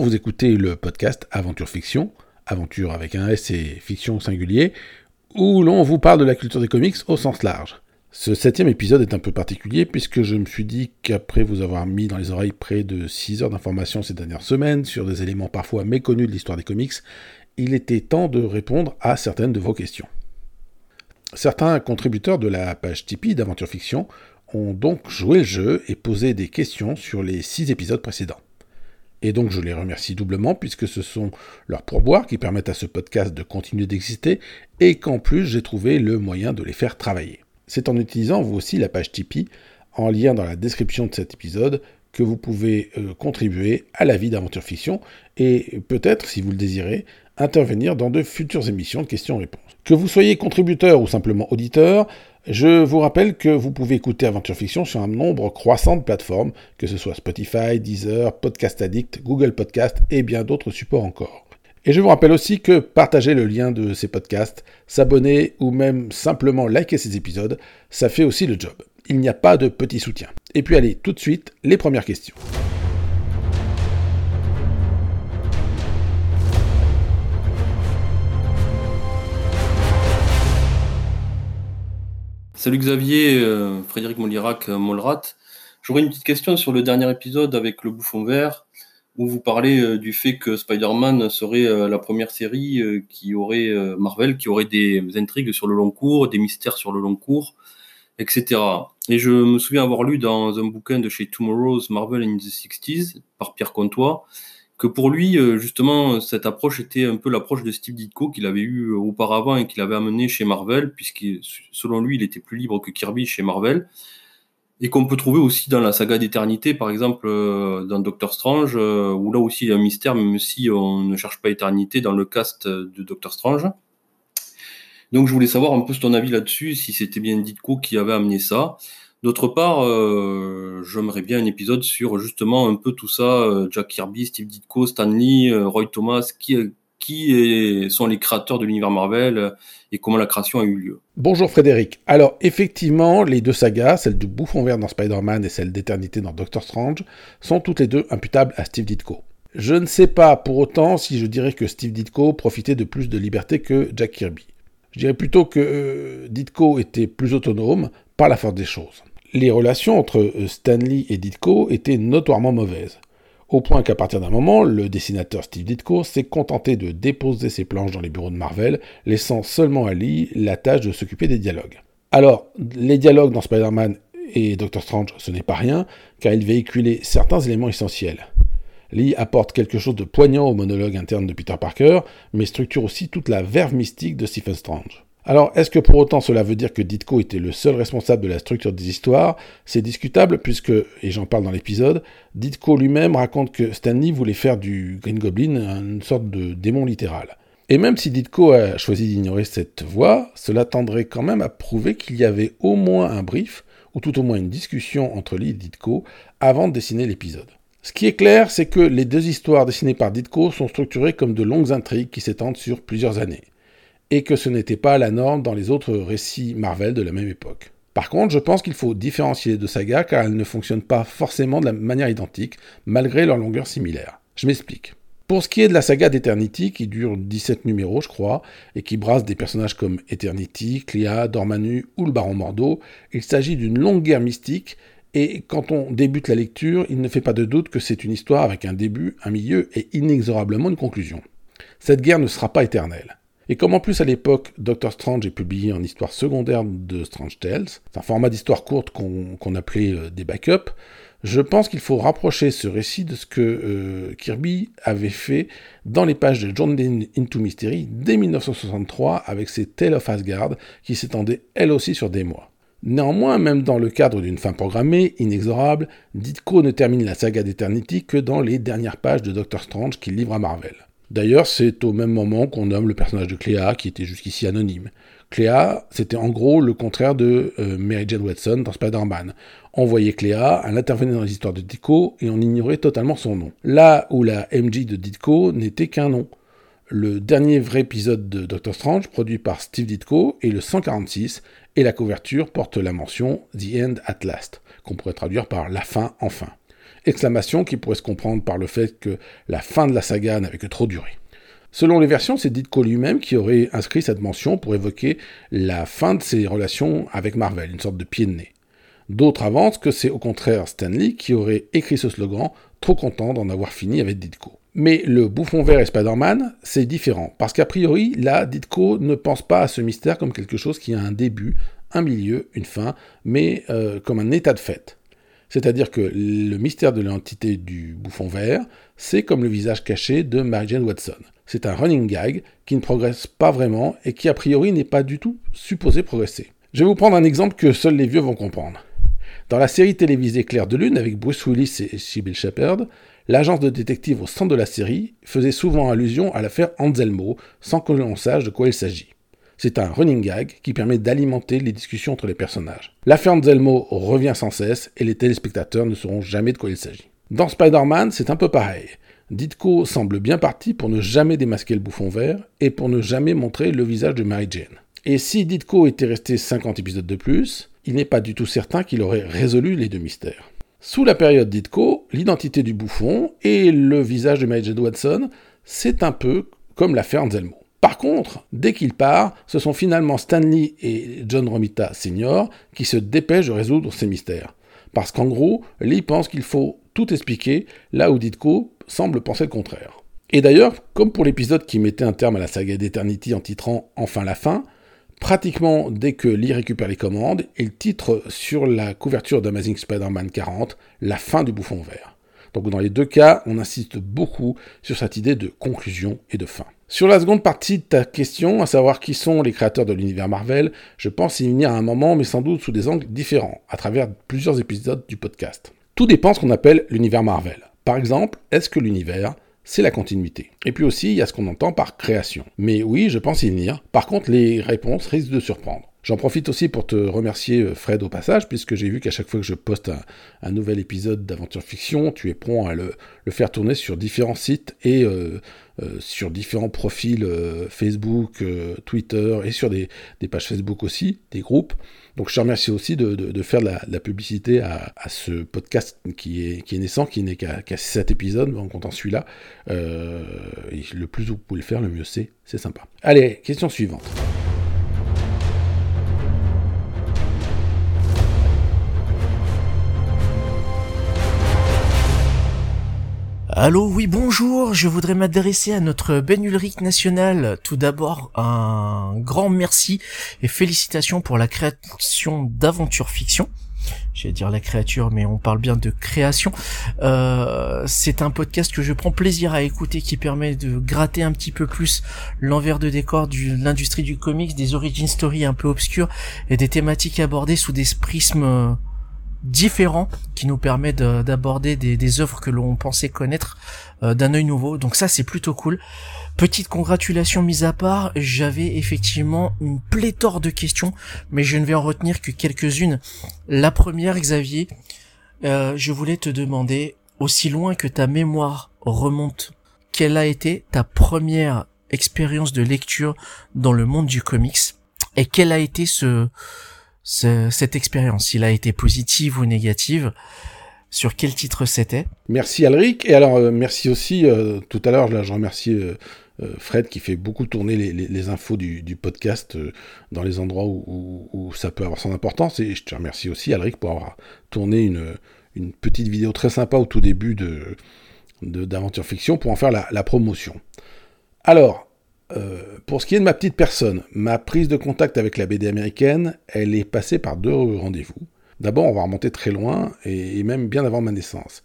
Vous écoutez le podcast Aventure Fiction, aventure avec un S et fiction singulier, où l'on vous parle de la culture des comics au sens large. Ce septième épisode est un peu particulier puisque je me suis dit qu'après vous avoir mis dans les oreilles près de 6 heures d'informations ces dernières semaines sur des éléments parfois méconnus de l'histoire des comics, il était temps de répondre à certaines de vos questions. Certains contributeurs de la page Tipeee d'Aventure Fiction ont donc joué le jeu et posé des questions sur les 6 épisodes précédents. Et donc je les remercie doublement puisque ce sont leurs pourboires qui permettent à ce podcast de continuer d'exister et qu'en plus j'ai trouvé le moyen de les faire travailler. C'est en utilisant vous aussi la page Tipeee en lien dans la description de cet épisode que vous pouvez euh, contribuer à la vie d'Aventure Fiction et peut-être, si vous le désirez, intervenir dans de futures émissions de questions-réponses. Que vous soyez contributeur ou simplement auditeur, je vous rappelle que vous pouvez écouter Aventure Fiction sur un nombre croissant de plateformes, que ce soit Spotify, Deezer, Podcast Addict, Google Podcast et bien d'autres supports encore. Et je vous rappelle aussi que partager le lien de ces podcasts, s'abonner ou même simplement liker ces épisodes, ça fait aussi le job. Il n'y a pas de petit soutien. Et puis allez, tout de suite, les premières questions. Salut Xavier, euh, Frédéric Molirac, euh, Molrat. J'aurais une petite question sur le dernier épisode avec le bouffon vert, où vous parlez euh, du fait que Spider-Man serait la première série qui aurait, Marvel, qui aurait des intrigues sur le long cours, des mystères sur le long cours, etc. Et je me souviens avoir lu dans un bouquin de chez Tomorrow's Marvel in the 60s, par Pierre Comtois, que pour lui, euh, justement, cette approche était un peu l'approche de Steve Ditko qu'il avait eu euh, auparavant et qu'il avait amené chez Marvel, puisque selon lui, il était plus libre que Kirby chez Marvel, et qu'on peut trouver aussi dans la saga d'éternité, par exemple, euh, dans Doctor Strange, où là aussi il y a un mystère, même si on ne cherche pas éternité dans le cast de Doctor Strange. Donc je voulais savoir un peu ton avis là-dessus, si c'était bien Ditko qui avait amené ça. D'autre part, euh, j'aimerais bien un épisode sur justement un peu tout ça, euh, Jack Kirby, Steve Ditko, Stan Lee, euh, Roy Thomas, qui, qui sont les créateurs de l'univers Marvel et comment la création a eu lieu. Bonjour Frédéric. Alors effectivement, les deux sagas, celle du bouffon vert dans Spider-Man et celle d'éternité dans Doctor Strange, sont toutes les deux imputables à Steve Ditko. Je ne sais pas pour autant si je dirais que Steve Ditko profitait de plus de liberté que Jack Kirby. Je dirais plutôt que Ditko était plus autonome par la force des choses les relations entre euh, Stanley et Ditko étaient notoirement mauvaises. Au point qu'à partir d'un moment, le dessinateur Steve Ditko s'est contenté de déposer ses planches dans les bureaux de Marvel, laissant seulement à Lee la tâche de s'occuper des dialogues. Alors, les dialogues dans Spider-Man et Doctor Strange, ce n'est pas rien, car ils véhiculaient certains éléments essentiels. Lee apporte quelque chose de poignant au monologue interne de Peter Parker, mais structure aussi toute la verve mystique de Stephen Strange. Alors, est-ce que pour autant cela veut dire que Ditko était le seul responsable de la structure des histoires? C'est discutable puisque, et j'en parle dans l'épisode, Ditko lui-même raconte que Stanley voulait faire du Green Goblin une sorte de démon littéral. Et même si Ditko a choisi d'ignorer cette voie, cela tendrait quand même à prouver qu'il y avait au moins un brief, ou tout au moins une discussion entre Lee et Ditko, avant de dessiner l'épisode. Ce qui est clair, c'est que les deux histoires dessinées par Ditko sont structurées comme de longues intrigues qui s'étendent sur plusieurs années et que ce n'était pas la norme dans les autres récits Marvel de la même époque. Par contre, je pense qu'il faut différencier les deux sagas car elles ne fonctionnent pas forcément de la manière identique, malgré leur longueur similaire. Je m'explique. Pour ce qui est de la saga d'Eternity, qui dure 17 numéros, je crois, et qui brasse des personnages comme Eternity, Clea, Dormanu ou le Baron Mordo, il s'agit d'une longue guerre mystique, et quand on débute la lecture, il ne fait pas de doute que c'est une histoire avec un début, un milieu et inexorablement une conclusion. Cette guerre ne sera pas éternelle. Et comme en plus à l'époque, Doctor Strange est publié en histoire secondaire de Strange Tales, c'est un format d'histoire courte qu'on appelait euh, des backups, je pense qu'il faut rapprocher ce récit de ce que euh, Kirby avait fait dans les pages de John Into Mystery dès 1963 avec ses Tale of Asgard qui s'étendaient elle aussi sur des mois. Néanmoins, même dans le cadre d'une fin programmée, inexorable, Ditko ne termine la saga d'Eternity que dans les dernières pages de Doctor Strange qu'il livre à Marvel. D'ailleurs, c'est au même moment qu'on nomme le personnage de Cléa, qui était jusqu'ici anonyme. Cléa, c'était en gros le contraire de euh, Mary Jane Watson dans Spider-Man. On voyait Cléa, elle intervenait dans les histoires de Ditko et on ignorait totalement son nom. Là où la MJ de Ditko n'était qu'un nom. Le dernier vrai épisode de Doctor Strange, produit par Steve Ditko, est le 146, et la couverture porte la mention The End at Last, qu'on pourrait traduire par La fin enfin. Exclamation qui pourrait se comprendre par le fait que la fin de la saga n'avait que trop duré. Selon les versions, c'est Ditko lui-même qui aurait inscrit cette mention pour évoquer la fin de ses relations avec Marvel, une sorte de pied de nez. D'autres avancent que c'est au contraire Stanley qui aurait écrit ce slogan, trop content d'en avoir fini avec Ditko. Mais le bouffon vert et Spider-Man, c'est différent, parce qu'a priori, là, Ditko ne pense pas à ce mystère comme quelque chose qui a un début, un milieu, une fin, mais euh, comme un état de fait. C'est-à-dire que le mystère de l'entité du bouffon vert, c'est comme le visage caché de Mary Jane Watson. C'est un running gag qui ne progresse pas vraiment et qui a priori n'est pas du tout supposé progresser. Je vais vous prendre un exemple que seuls les vieux vont comprendre. Dans la série télévisée Claire de Lune avec Bruce Willis et Sybil Shepherd, l'agence de détective au centre de la série faisait souvent allusion à l'affaire Anselmo sans que l'on sache de quoi il s'agit. C'est un running gag qui permet d'alimenter les discussions entre les personnages. L'affaire Anselmo revient sans cesse et les téléspectateurs ne sauront jamais de quoi il s'agit. Dans Spider-Man, c'est un peu pareil. Ditko semble bien parti pour ne jamais démasquer le bouffon vert et pour ne jamais montrer le visage de Mary Jane. Et si Ditko était resté 50 épisodes de plus, il n'est pas du tout certain qu'il aurait résolu les deux mystères. Sous la période Ditko, l'identité du bouffon et le visage de Mary Jane Watson, c'est un peu comme l'affaire Anselmo. Par contre, dès qu'il part, ce sont finalement Stanley et John Romita Sr. qui se dépêchent de résoudre ces mystères. Parce qu'en gros, Lee pense qu'il faut tout expliquer, là où Ditko semble penser le contraire. Et d'ailleurs, comme pour l'épisode qui mettait un terme à la saga d'Eternity en titrant Enfin la fin, pratiquement dès que Lee récupère les commandes, il titre sur la couverture d'Amazing Spider-Man 40 la fin du bouffon vert. Donc dans les deux cas, on insiste beaucoup sur cette idée de conclusion et de fin. Sur la seconde partie de ta question, à savoir qui sont les créateurs de l'univers Marvel, je pense y venir à un moment, mais sans doute sous des angles différents, à travers plusieurs épisodes du podcast. Tout dépend de ce qu'on appelle l'univers Marvel. Par exemple, est-ce que l'univers, c'est la continuité? Et puis aussi, il y a ce qu'on entend par création. Mais oui, je pense y venir. Par contre, les réponses risquent de surprendre. J'en profite aussi pour te remercier euh, Fred au passage, puisque j'ai vu qu'à chaque fois que je poste un, nouvel épisode d'aventure fiction, tu es prompt à le, faire tourner sur différents sites et euh, euh, sur différents profils Facebook, Twitter et sur des, pages Facebook aussi, des groupes. Donc je te remercie aussi de, faire de la, publicité à, ce podcast qui est, naissant, qui n'est qu'à 7 épisodes, en comptant celui-là. le plus vous pouvez le faire, le mieux c'est, c'est sympa. Allez, question suivante. Allô, oui, bonjour, je voudrais m'adresser à notre Ben Ulrich national. Tout d'abord, un grand merci et félicitations pour la création d'Aventure Fiction. J'allais dire la créature, mais on parle bien de création. Euh, c'est un podcast que je prends plaisir à écouter, qui permet de gratter un petit peu plus l'envers de décor de l'industrie du comics, des origin stories un peu obscures et des thématiques abordées sous des prismes différent qui nous permet d'aborder des, œuvres que l'on pensait connaître euh, d'un œil nouveau. Donc ça c'est plutôt cool. Petite congratulation mise à part, j'avais effectivement une pléthore de questions, mais je ne vais en retenir que quelques-unes. La première, Xavier, euh, je voulais te demander, aussi loin que ta mémoire remonte, quelle a été ta première expérience de lecture dans le monde du comics et quel a été ce cette expérience, s'il a été positive ou négative, sur quel titre c'était? Merci Alric, et alors euh, merci aussi, euh, tout à l'heure je remercie euh, Fred qui fait beaucoup tourner les, infos du, podcast dans les endroits où, ça peut avoir son importance, et je te remercie aussi Alric pour avoir tourné une, petite vidéo très sympa au tout début de d'aventure fiction pour en faire la promotion. Alors, euh, pour ce qui est de ma petite personne, ma prise de contact avec la BD américaine, elle est passée par deux rendez-vous. D'abord, on va remonter très loin, et, même bien avant ma naissance.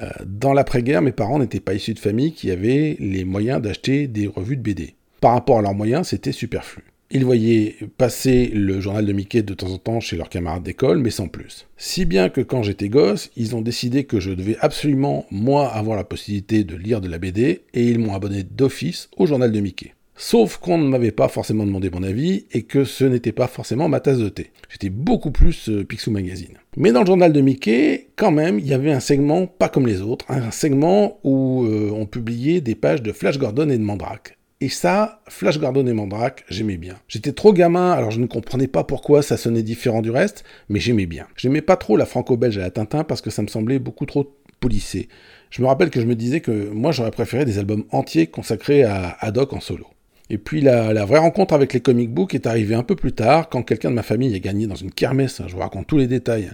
Euh, dans l'après-guerre, mes parents n'étaient pas issus de familles qui avaient les moyens d'acheter des revues de BD. Par rapport à leurs moyens, c'était superflu. Ils voyaient passer le journal de Mickey de temps en temps chez leurs camarades d'école, mais sans plus. Si bien que quand j'étais gosse, ils ont décidé que je devais absolument, moi, avoir la possibilité de lire de la BD, et ils m'ont abonné d'office au journal de Mickey. Sauf qu'on ne m'avait pas forcément demandé mon avis et que ce n'était pas forcément ma tasse de thé. J'étais beaucoup plus euh, Picsou Magazine. Mais dans le journal de Mickey, quand même, il y avait un segment pas comme les autres, un segment où euh, on publiait des pages de Flash Gordon et de Mandrake. Et ça, Flash Gordon et Mandrake, j'aimais bien. J'étais trop gamin, alors je ne comprenais pas pourquoi ça sonnait différent du reste, mais j'aimais bien. J'aimais pas trop la franco-belge à la Tintin parce que ça me semblait beaucoup trop policé. Je me rappelle que je me disais que moi j'aurais préféré des albums entiers consacrés à Haddock en solo. Et puis la, vraie rencontre avec les comic books est arrivée un peu plus tard, quand quelqu'un de ma famille a gagné dans une kermesse, je vous raconte tous les détails,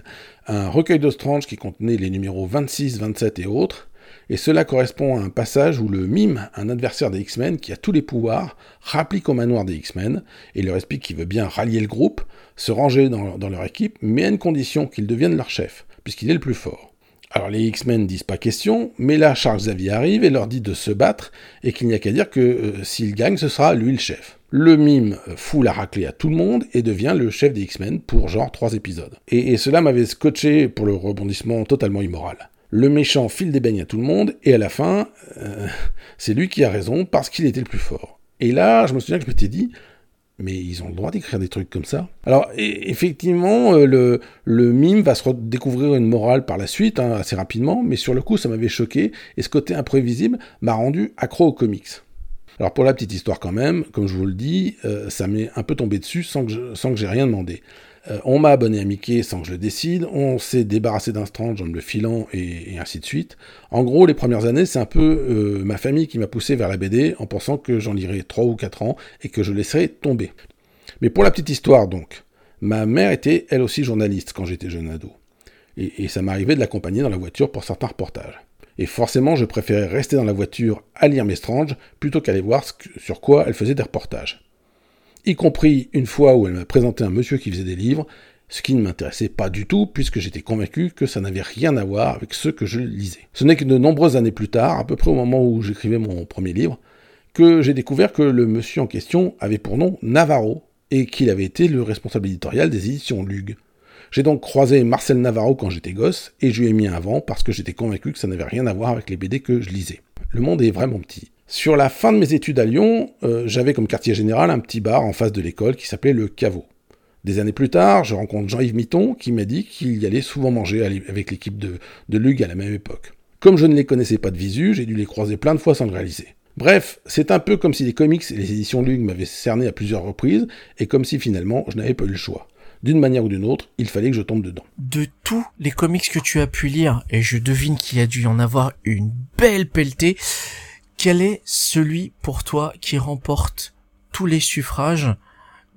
un recueil de Strange qui contenait les numéros 26, 27 et autres. Et cela correspond à un passage où le mime, un adversaire des X-Men qui a tous les pouvoirs, rapplique au manoir des X-Men et leur explique qu'il veut bien rallier le groupe, se ranger dans leur équipe, mais à une condition qu'il devienne leur chef, puisqu'il est le plus fort. Alors les X-Men disent pas question, mais là Charles Xavier arrive et leur dit de se battre et qu'il n'y a qu'à dire que euh, s'il gagne, ce sera lui le chef. Le mime euh, fout la raclée à tout le monde et devient le chef des X-Men pour genre trois épisodes. Et, cela m'avait scotché pour le rebondissement totalement immoral. Le méchant file des beignes à tout le monde et à la fin, euh, c'est lui qui a raison parce qu'il était le plus fort. Et là, je me souviens que je m'étais dit, mais ils ont le droit d'écrire des trucs comme ça. Alors, effectivement, euh, le, mime va se redécouvrir une morale par la suite, hein, assez rapidement, mais sur le coup, ça m'avait choqué, et ce côté imprévisible m'a rendu accro aux comics. Alors, pour la petite histoire quand même, comme je vous le dis, euh, ça m'est un peu tombé dessus sans que, sans que j'ai rien demandé. Euh, on m'a abonné à Mickey sans que je le décide, on s'est débarrassé d'un Strange en le filant, et, ainsi de suite. En gros, les premières années, c'est un peu euh, ma famille qui m'a poussé vers la BD en pensant que j'en lirais 3 ou 4 ans et que je laisserais tomber. Mais pour la petite histoire donc, ma mère était elle aussi journaliste quand j'étais jeune ado. Et, ça m'arrivait de l'accompagner dans la voiture pour certains reportages. Et forcément, je préférais rester dans la voiture à lire mes Strange plutôt qu'aller voir sur quoi elle faisait des reportages y compris une fois où elle m'a présenté un monsieur qui faisait des livres, ce qui ne m'intéressait pas du tout, puisque j'étais convaincu que ça n'avait rien à voir avec ce que je lisais. Ce n'est que de nombreuses années plus tard, à peu près au moment où j'écrivais mon premier livre, que j'ai découvert que le monsieur en question avait pour nom Navarro, et qu'il avait été le responsable éditorial des éditions Lug. J'ai donc croisé Marcel Navarro quand j'étais gosse, et je lui ai mis un vent parce que j'étais convaincu que ça n'avait rien à voir avec les BD que je lisais. Le monde est vraiment petit. Sur la fin de mes études à Lyon, euh, j'avais comme quartier général un petit bar en face de l'école qui s'appelait le Caveau. Des années plus tard, je rencontre Jean-Yves Mitton qui m'a dit qu'il y allait souvent manger avec l'équipe de, de Lug à la même époque. Comme je ne les connaissais pas de visu, j'ai dû les croiser plein de fois sans le réaliser. Bref, c'est un peu comme si les comics et les éditions Lug m'avaient cerné à plusieurs reprises, et comme si finalement je n'avais pas eu le choix. D'une manière ou d'une autre, il fallait que je tombe dedans. De tous les comics que tu as pu lire, et je devine qu'il y a dû y en avoir une belle pelletée, quel est celui pour toi qui remporte tous les suffrages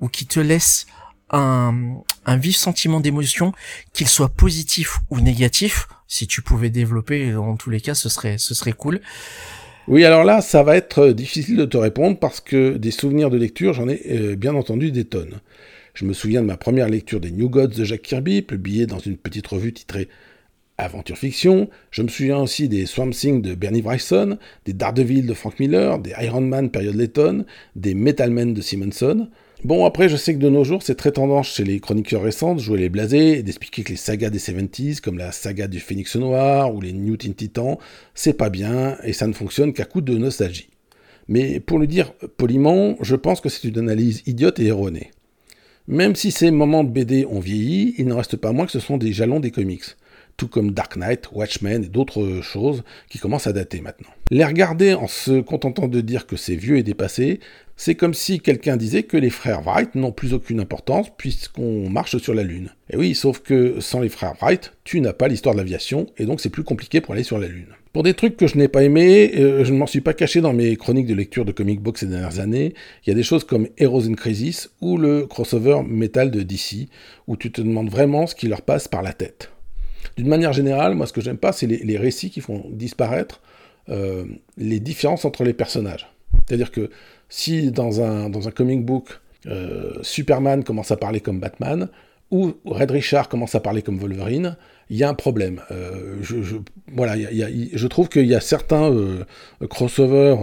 ou qui te laisse un, vif sentiment d'émotion, qu'il soit positif ou négatif? Si tu pouvais développer, dans tous les cas, ce serait, ce serait cool. Oui, alors là, ça va être difficile de te répondre parce que des souvenirs de lecture, j'en ai euh, bien entendu des tonnes. Je me souviens de ma première lecture des New Gods de Jack Kirby, publiée dans une petite revue titrée aventure fiction. Je me souviens aussi des Swamp Thing de Bernie Bryson, des Daredevil de Frank Miller, des Iron Man période Letton, des Metal Men de Simonson. Bon, après, je sais que de nos jours, c'est très tendance chez les chroniqueurs récents de jouer les blasés et d'expliquer que les sagas des 70s, comme la saga du Phénix Noir ou les New Teen Titans, c'est pas bien et ça ne fonctionne qu'à coup de nostalgie. Mais pour le dire poliment, je pense que c'est une analyse idiote et erronée. Même si ces moments de BD ont vieilli, il n'en reste pas moins que ce sont des jalons des comics tout comme Dark Knight, Watchmen et d'autres choses qui commencent à dater maintenant. Les regarder en se contentant de dire que c'est vieux et dépassé, c'est comme si quelqu'un disait que les frères Wright n'ont plus aucune importance puisqu'on marche sur la Lune. Et oui, sauf que sans les frères Wright, tu n'as pas l'histoire de l'aviation et donc c'est plus compliqué pour aller sur la Lune. Pour des trucs que je n'ai pas aimés, euh, je ne m'en suis pas caché dans mes chroniques de lecture de comic books ces dernières années. Il y a des choses comme Heroes in Crisis ou le crossover metal de DC, où tu te demandes vraiment ce qui leur passe par la tête. D'une manière générale, moi ce que j'aime pas, c'est les, récits qui font disparaître euh, les différences entre les personnages. C'est-à-dire que si dans un, comic book, euh, Superman commence à parler comme Batman, ou Red Richard commence à parler comme Wolverine, il y a un problème. Euh, je, voilà, je trouve qu'il y a certains crossovers,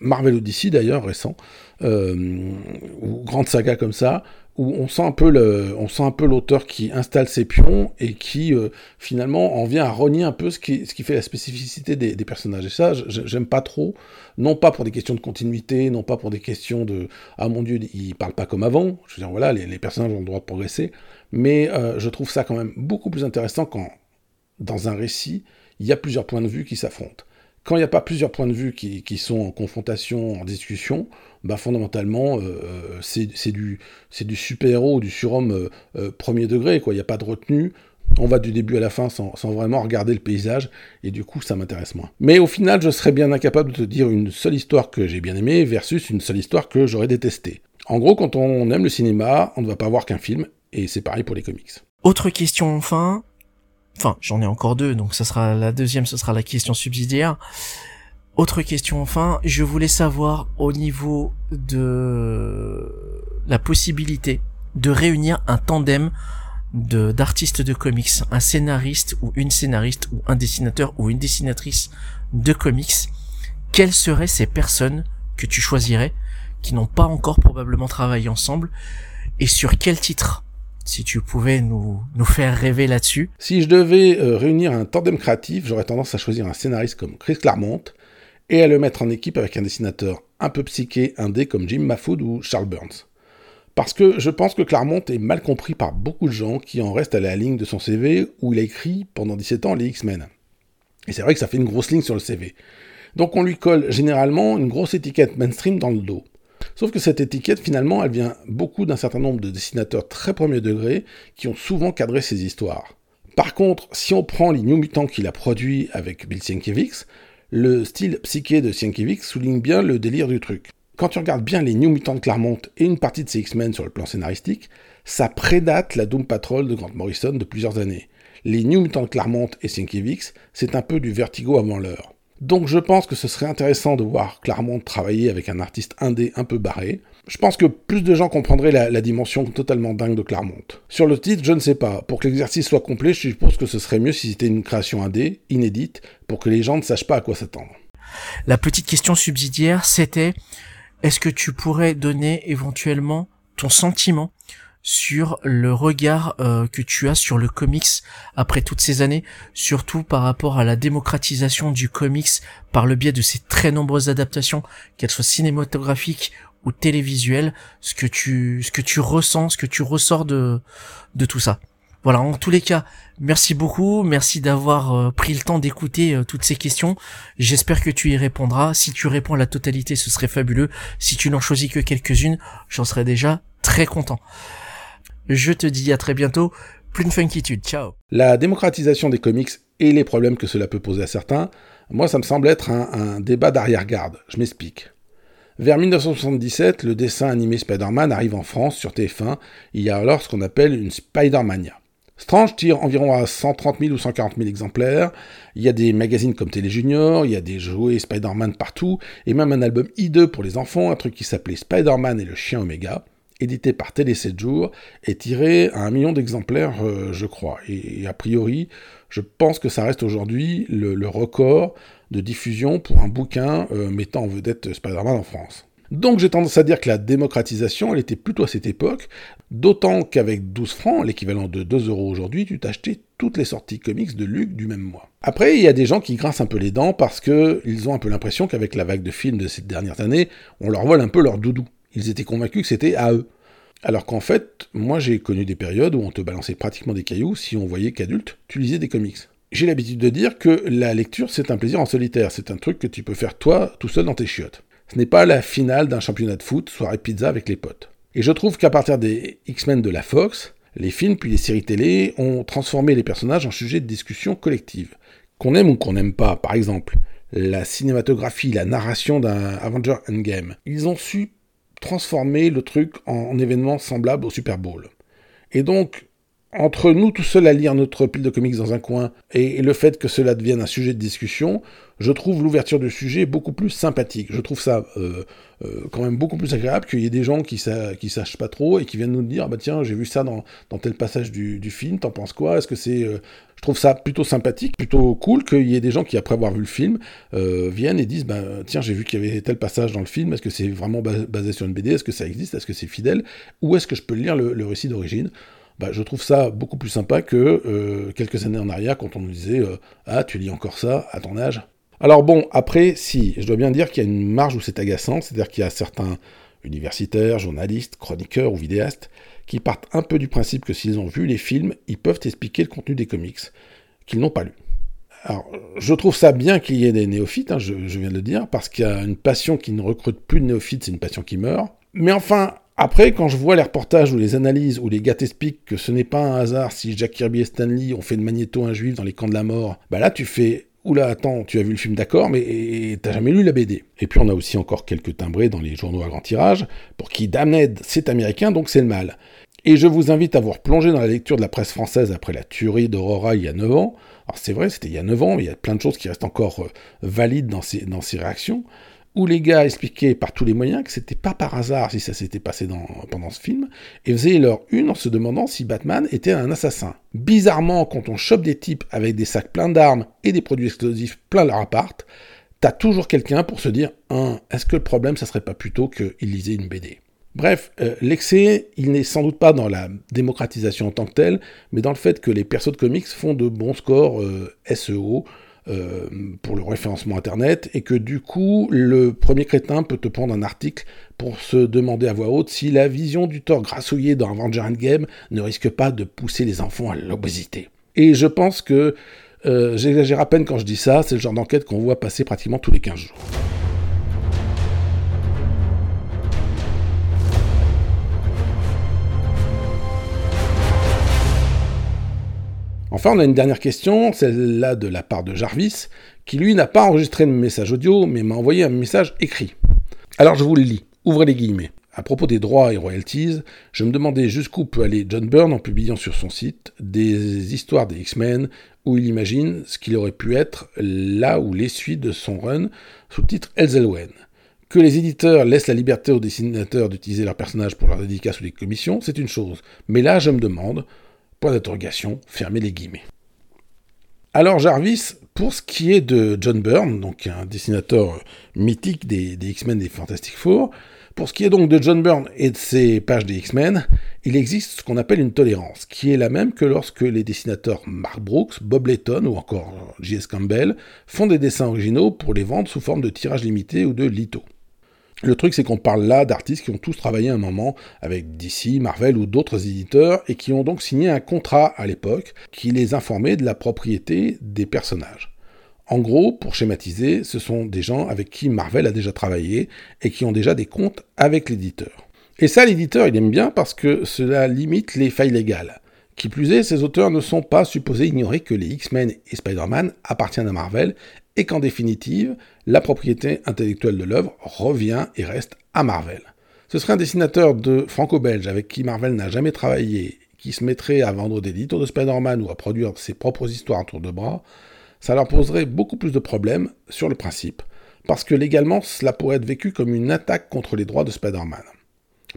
Marvel Odyssey d'ailleurs, récents, ou grandes sagas comme ça, où on sent un peu on sent un peu l'auteur qui installe ses pions et qui euh, finalement en vient à renier un peu ce qui, ce qui fait la spécificité des, personnages. Et ça, j'aime pas trop, non pas pour des questions de continuité, non pas pour des questions de ah mon dieu, il parle pas comme avant. Je veux dire voilà, les, personnages ont le droit de progresser, mais euh, je trouve ça quand même beaucoup plus intéressant quand dans un récit il y a plusieurs points de vue qui s'affrontent. Quand il n'y a pas plusieurs points de vue qui, sont en confrontation, en discussion, bah fondamentalement, euh, euh, c'est du, super-héros, du surhomme premier degré. Il n'y a pas de retenue. On va du début à la fin sans, vraiment regarder le paysage, et du coup ça m'intéresse moins. Mais au final, je serais bien incapable de te dire une seule histoire que j'ai bien aimée versus une seule histoire que j'aurais détestée. En gros, quand on aime le cinéma, on ne va pas voir qu'un film, et c'est pareil pour les comics. Autre question enfin, enfin j'en ai encore deux, donc ça sera la deuxième, ce sera la question subsidiaire. Autre question enfin, je voulais savoir au niveau de la possibilité de réunir un tandem de d'artistes de comics, un scénariste ou une scénariste ou un dessinateur ou une dessinatrice de comics, quelles seraient ces personnes que tu choisirais qui n'ont pas encore probablement travaillé ensemble et sur quel titre? Si tu pouvais nous, faire rêver là-dessus. Si je devais euh, réunir un tandem créatif, j'aurais tendance à choisir un scénariste comme Chris Claremont et à le mettre en équipe avec un dessinateur un peu psyché indé comme Jim Mahfoud ou Charles Burns. Parce que je pense que Claremont est mal compris par beaucoup de gens qui en restent à la ligne de son CV où il a écrit pendant 17 ans les X-Men. Et c'est vrai que ça fait une grosse ligne sur le CV. Donc on lui colle généralement une grosse étiquette mainstream dans le dos. Sauf que cette étiquette, finalement, elle vient beaucoup d'un certain nombre de dessinateurs très premier degré qui ont souvent cadré ces histoires. Par contre, si on prend les New Mutants qu'il a produits avec Bill Sienkiewicz, le style psyché de Sienkiewicz souligne bien le délire du truc. Quand tu regardes bien les New Mutants de Claremont et une partie de ses X-Men sur le plan scénaristique, ça prédate la Doom Patrol de Grant Morrison de plusieurs années. Les New Mutants de Claremont et Sienkiewicz, c'est un peu du vertigo avant l'heure. Donc je pense que ce serait intéressant de voir Claremont travailler avec un artiste indé un peu barré. Je pense que plus de gens comprendraient la, dimension totalement dingue de Claremont. Sur le titre, je ne sais pas. Pour que l'exercice soit complet, je suppose que ce serait mieux si c'était une création indé, inédite, pour que les gens ne sachent pas à quoi s'attendre. La petite question subsidiaire, c'était est-ce que tu pourrais donner éventuellement ton sentiment sur le regard euh, que tu as sur le comics après toutes ces années, surtout par rapport à la démocratisation du comics par le biais de ces très nombreuses adaptations, qu'elles soient cinématographiques ou télévisuelles, ce que tu ce que tu ressens, ce que tu ressors de de tout ça. Voilà, en tous les cas, merci beaucoup, merci d'avoir euh, pris le temps d'écouter euh, toutes ces questions. J'espère que tu y répondras. Si tu réponds à la totalité, ce serait fabuleux. Si tu n'en choisis que quelques-unes, j'en serais déjà très content. Je te dis à très bientôt. Plus de funkitude. Ciao. La démocratisation des comics et les problèmes que cela peut poser à certains, moi ça me semble être un, débat d'arrière-garde. Je m'explique. Vers 1977, le dessin animé Spider-Man arrive en France sur TF1. Il y a alors ce qu'on appelle une Spider-Mania. Strange tire environ à 130 000 ou 140 000 exemplaires. Il y a des magazines comme Télé Junior, il y a des jouets Spider-Man partout, et même un album hideux pour les enfants, un truc qui s'appelait Spider-Man et le chien Omega, édité par Télé 7 jours, et tiré à un million d'exemplaires, euh, je crois. Et, a priori, je pense que ça reste aujourd'hui le, record de diffusion pour un bouquin euh, mettant en vedette Spider-Man en France. Donc j'ai tendance à dire que la démocratisation, elle était plutôt à cette époque, d'autant qu'avec 12 francs, l'équivalent de 2 euros aujourd'hui, tu t'achetais toutes les sorties comics de Luc du même mois. Après, il y a des gens qui grincent un peu les dents parce qu'ils ont un peu l'impression qu'avec la vague de films de ces dernières années, on leur vole un peu leur doudou. Ils étaient convaincus que c'était à eux. Alors qu'en fait, moi j'ai connu des périodes où on te balançait pratiquement des cailloux si on voyait qu'adulte, tu lisais des comics. J'ai l'habitude de dire que la lecture c'est un plaisir en solitaire, c'est un truc que tu peux faire toi tout seul dans tes chiottes. Ce n'est pas la finale d'un championnat de foot, soirée pizza avec les potes. Et je trouve qu'à partir des X-Men de la Fox, les films puis les séries télé ont transformé les personnages en sujets de discussion collective. Qu'on aime ou qu'on n'aime pas, par exemple, la cinématographie, la narration d'un Avenger Endgame, ils ont su transformer le truc en événement semblable au Super Bowl. Et donc, entre nous tout seuls à lire notre pile de comics dans un coin et, le fait que cela devienne un sujet de discussion, je trouve l'ouverture du sujet beaucoup plus sympathique. Je trouve ça euh, euh, quand même beaucoup plus agréable qu'il y ait des gens qui, sa sachent pas trop et qui viennent nous dire bah tiens j'ai vu ça dans, tel passage du, film, t'en penses quoi? Est-ce que c'est euh, je trouve ça plutôt sympathique, plutôt cool qu'il y ait des gens qui, après avoir vu le film, viennent et disent bah, Tiens, j'ai vu qu'il y avait tel passage dans le film, est-ce que c'est vraiment basé sur une BD Est-ce que ça existe? Est-ce que c'est fidèle? Ou est-ce que je peux lire le récit d'origine? Bah, je trouve ça beaucoup plus sympa que euh, quelques années en arrière quand on nous disait euh, Ah, tu lis encore ça à ton âge Alors bon, après, si, je dois bien dire qu'il y a une marge où c'est agaçant, c'est-à-dire qu'il y a certains universitaires, journalistes, chroniqueurs ou vidéastes qui partent un peu du principe que s'ils ont vu les films, ils peuvent expliquer le contenu des comics qu'ils n'ont pas lu. Alors, je trouve ça bien qu'il y ait des néophytes, hein, je, je, viens de le dire, parce qu'il y a une passion qui ne recrute plus de néophytes, c'est une passion qui meurt. Mais enfin, Après, quand je vois les reportages ou les analyses où les gars t'expliquent que ce n'est pas un hasard si Jack Kirby et Stanley ont fait de Magneto un juif dans les camps de la mort, bah là tu fais Oula, attends, tu as vu le film d'accord, mais t'as jamais lu la BD. Et puis on a aussi encore quelques timbrés dans les journaux à grand tirage, pour qui Damned, c'est américain, donc c'est le mal. Et je vous invite à vous replonger dans la lecture de la presse française après la tuerie d'Aurora il y a 9 ans. Alors c'est vrai, c'était il y a 9 ans, mais il y a plein de choses qui restent encore euh, valides dans ces, dans ces réactions où les gars expliquaient par tous les moyens que c'était pas par hasard si ça s'était passé pendant ce film, et faisaient leur une en se demandant si Batman était un assassin. Bizarrement, quand on chope des types avec des sacs pleins d'armes et des produits explosifs plein leur appart, t'as toujours quelqu'un pour se dire hein, est-ce que le problème ça serait pas plutôt qu'il lisait une BD Bref, euh, l'excès, il n'est sans doute pas dans la démocratisation en tant que telle, mais dans le fait que les persos de comics font de bons scores euh, SEO, euh, pour le référencement Internet, et que du coup, le premier crétin peut te prendre un article pour se demander à voix haute si la vision du tort grassouillé dans Avenger Endgame ne risque pas de pousser les enfants à l'obésité. Et je pense que euh, j'exagère à peine quand je dis ça, c'est le genre d'enquête qu'on voit passer pratiquement tous les 15 jours. Enfin, on a une dernière question, celle-là de la part de Jarvis, qui lui n'a pas enregistré de message audio, mais m'a envoyé un message écrit. Alors je vous le lis, ouvrez les guillemets. À propos des droits et royalties, je me demandais jusqu'où peut aller John Byrne en publiant sur son site des histoires des X-Men où il imagine ce qu'il aurait pu être là où les suites de son run sous le titre Elzelwen. Que les éditeurs laissent la liberté aux dessinateurs d'utiliser leurs personnages pour leurs dédicaces ou des commissions, c'est une chose. Mais là, je me demande, Point d'interrogation, fermez les guillemets. Alors Jarvis, pour ce qui est de John Byrne, donc un dessinateur mythique des, X-Men et des Fantastic Four, pour ce qui est donc de John Byrne et de ses pages des X-Men, il existe ce qu'on appelle une tolérance, qui est la même que lorsque les dessinateurs Mark Brooks, Bob Layton ou encore J.S. Campbell font des dessins originaux pour les vendre sous forme de tirage limité ou de litho. Le truc, c'est qu'on parle là d'artistes qui ont tous travaillé un moment avec DC, Marvel ou d'autres éditeurs et qui ont donc signé un contrat à l'époque qui les informait de la propriété des personnages. En gros, pour schématiser, ce sont des gens avec qui Marvel a déjà travaillé et qui ont déjà des comptes avec l'éditeur. Et ça, l'éditeur, il aime bien parce que cela limite les failles légales. Qui plus est, ces auteurs ne sont pas supposés ignorer que les X-Men et Spider-Man appartiennent à Marvel et qu'en définitive, la propriété intellectuelle de l'œuvre revient et reste à Marvel. Ce serait un dessinateur de franco-belge avec qui Marvel n'a jamais travaillé, qui se mettrait à vendre des titres de Spider-Man ou à produire ses propres histoires en tour de bras, ça leur poserait beaucoup plus de problèmes sur le principe, parce que légalement, cela pourrait être vécu comme une attaque contre les droits de Spider-Man.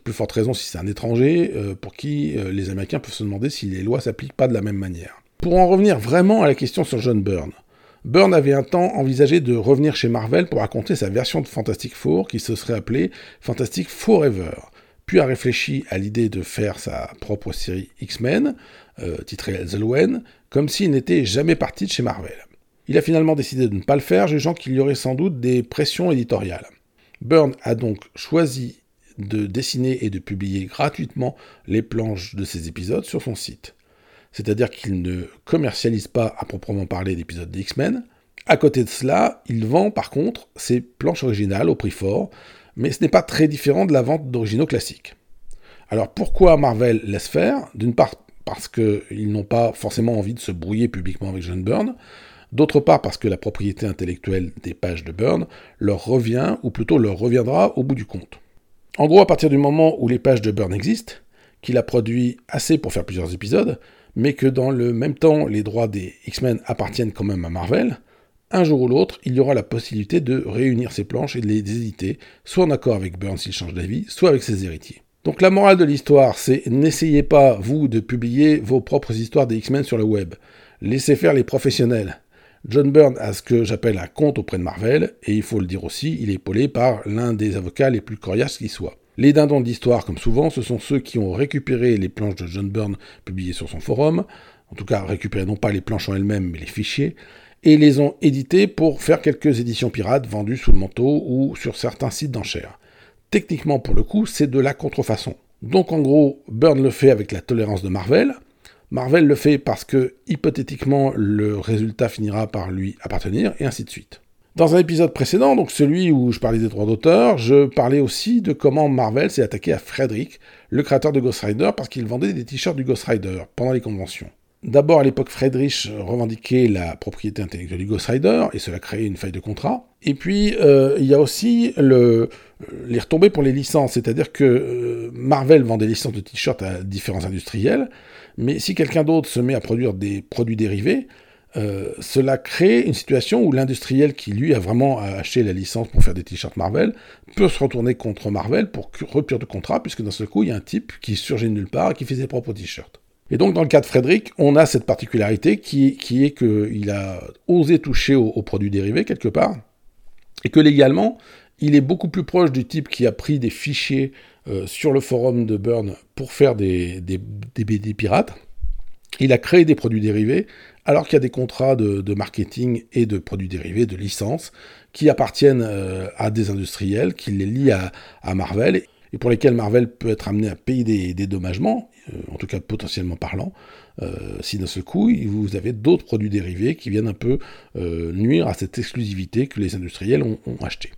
Plus forte raison si c'est un étranger, euh, pour qui euh, les Américains peuvent se demander si les lois s'appliquent pas de la même manière. Pour en revenir vraiment à la question sur John Byrne, Byrne avait un temps envisagé de revenir chez Marvel pour raconter sa version de Fantastic Four qui se serait appelée Fantastic Forever, puis a réfléchi à l'idée de faire sa propre série X-Men, euh, titrée Elzelwen, comme s'il n'était jamais parti de chez Marvel. Il a finalement décidé de ne pas le faire, jugeant qu'il y aurait sans doute des pressions éditoriales. Byrne a donc choisi de dessiner et de publier gratuitement les planches de ses épisodes sur son site c'est-à-dire qu'il ne commercialise pas à proprement parler d'épisodes des X-Men. À côté de cela, il vend par contre ses planches originales au prix fort, mais ce n'est pas très différent de la vente d'originaux classiques. Alors pourquoi Marvel laisse faire? D'une part parce qu'ils n'ont pas forcément envie de se brouiller publiquement avec John Byrne, d'autre part parce que la propriété intellectuelle des pages de Byrne leur revient, ou plutôt leur reviendra au bout du compte. En gros, à partir du moment où les pages de Byrne existent, qu'il a produit assez pour faire plusieurs épisodes, mais que dans le même temps, les droits des X-Men appartiennent quand même à Marvel, un jour ou l'autre, il y aura la possibilité de réunir ces planches et de les éditer, soit en accord avec Burns s'il change d'avis, soit avec ses héritiers. Donc la morale de l'histoire, c'est n'essayez pas, vous, de publier vos propres histoires des X-Men sur le web. Laissez faire les professionnels. John Byrne a ce que j'appelle un compte auprès de Marvel, et il faut le dire aussi, il est épaulé par l'un des avocats les plus coriaces qui soit. Les dindons d'histoire, comme souvent, ce sont ceux qui ont récupéré les planches de John Byrne publiées sur son forum, en tout cas récupéré non pas les planches en elles-mêmes, mais les fichiers, et les ont éditées pour faire quelques éditions pirates vendues sous le manteau ou sur certains sites d'enchères. Techniquement, pour le coup, c'est de la contrefaçon. Donc en gros, Byrne le fait avec la tolérance de Marvel. Marvel le fait parce que, hypothétiquement, le résultat finira par lui appartenir, et ainsi de suite. Dans un épisode précédent, donc celui où je parlais des droits d'auteur, je parlais aussi de comment Marvel s'est attaqué à Frederick, le créateur de Ghost Rider, parce qu'il vendait des t-shirts du Ghost Rider pendant les conventions. D'abord, à l'époque, Friedrich revendiquait la propriété intellectuelle du Ghost Rider, et cela créait une faille de contrat. Et puis, euh, il y a aussi le, les retombées pour les licences, c'est-à-dire que euh, Marvel vend des licences de t-shirts à différents industriels, mais si quelqu'un d'autre se met à produire des produits dérivés, euh, cela crée une situation où l'industriel qui lui a vraiment acheté la licence pour faire des t-shirts Marvel peut se retourner contre Marvel pour rupture de contrat, puisque dans ce coup, il y a un type qui surgit de nulle part et qui fait ses propres t-shirts. Et donc, dans le cas de Frédéric, on a cette particularité qui, est qu'il a osé toucher aux, produits dérivés quelque part, et que légalement, il est beaucoup plus proche du type qui a pris des fichiers euh, sur le forum de Burn pour faire des, des, des, pirates. Il a créé des produits dérivés alors qu'il y a des contrats de, marketing et de produits dérivés, de licences, qui appartiennent euh, à des industriels, qui les lient à, Marvel, et pour lesquels Marvel peut être amené à payer des dédommagements, euh, en tout cas potentiellement parlant, euh, si d'un seul coup vous avez d'autres produits dérivés qui viennent un peu nuire à cette exclusivité que les industriels ont achetée.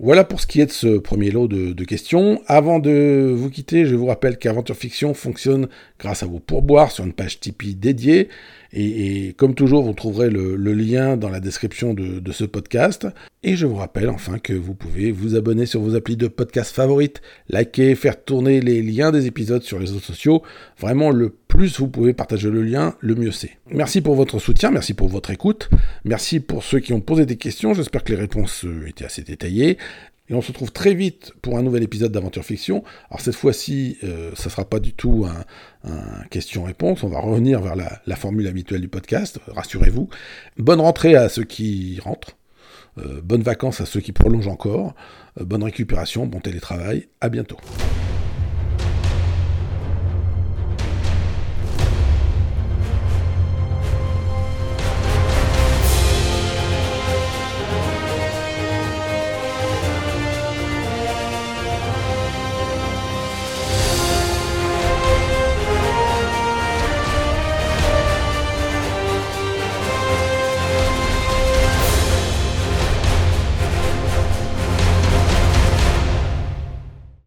Voilà pour ce qui est de ce premier lot de, questions. Avant de vous quitter, je vous rappelle qu'Aventure Fiction fonctionne grâce à vos pourboires sur une page Tipeee dédiée. Et, comme toujours, vous trouverez le, lien dans la description de, ce podcast. Et je vous rappelle enfin que vous pouvez vous abonner sur vos applis de podcast favorites, liker, faire tourner les liens des épisodes sur les réseaux sociaux. Vraiment, le plus vous pouvez partager le lien, le mieux c'est. Merci pour votre soutien, merci pour votre écoute, merci pour ceux qui ont posé des questions, j'espère que les réponses euh, étaient assez détaillées. Et on se retrouve très vite pour un nouvel épisode d'Aventure Fiction. Alors cette fois-ci, euh, ça ne sera pas du tout un, question-réponse. On va revenir vers la, formule habituelle du podcast, rassurez-vous. Bonne rentrée à ceux qui rentrent. Euh, bonnes vacances à ceux qui prolongent encore. bonne récupération, bon télétravail. À bientôt.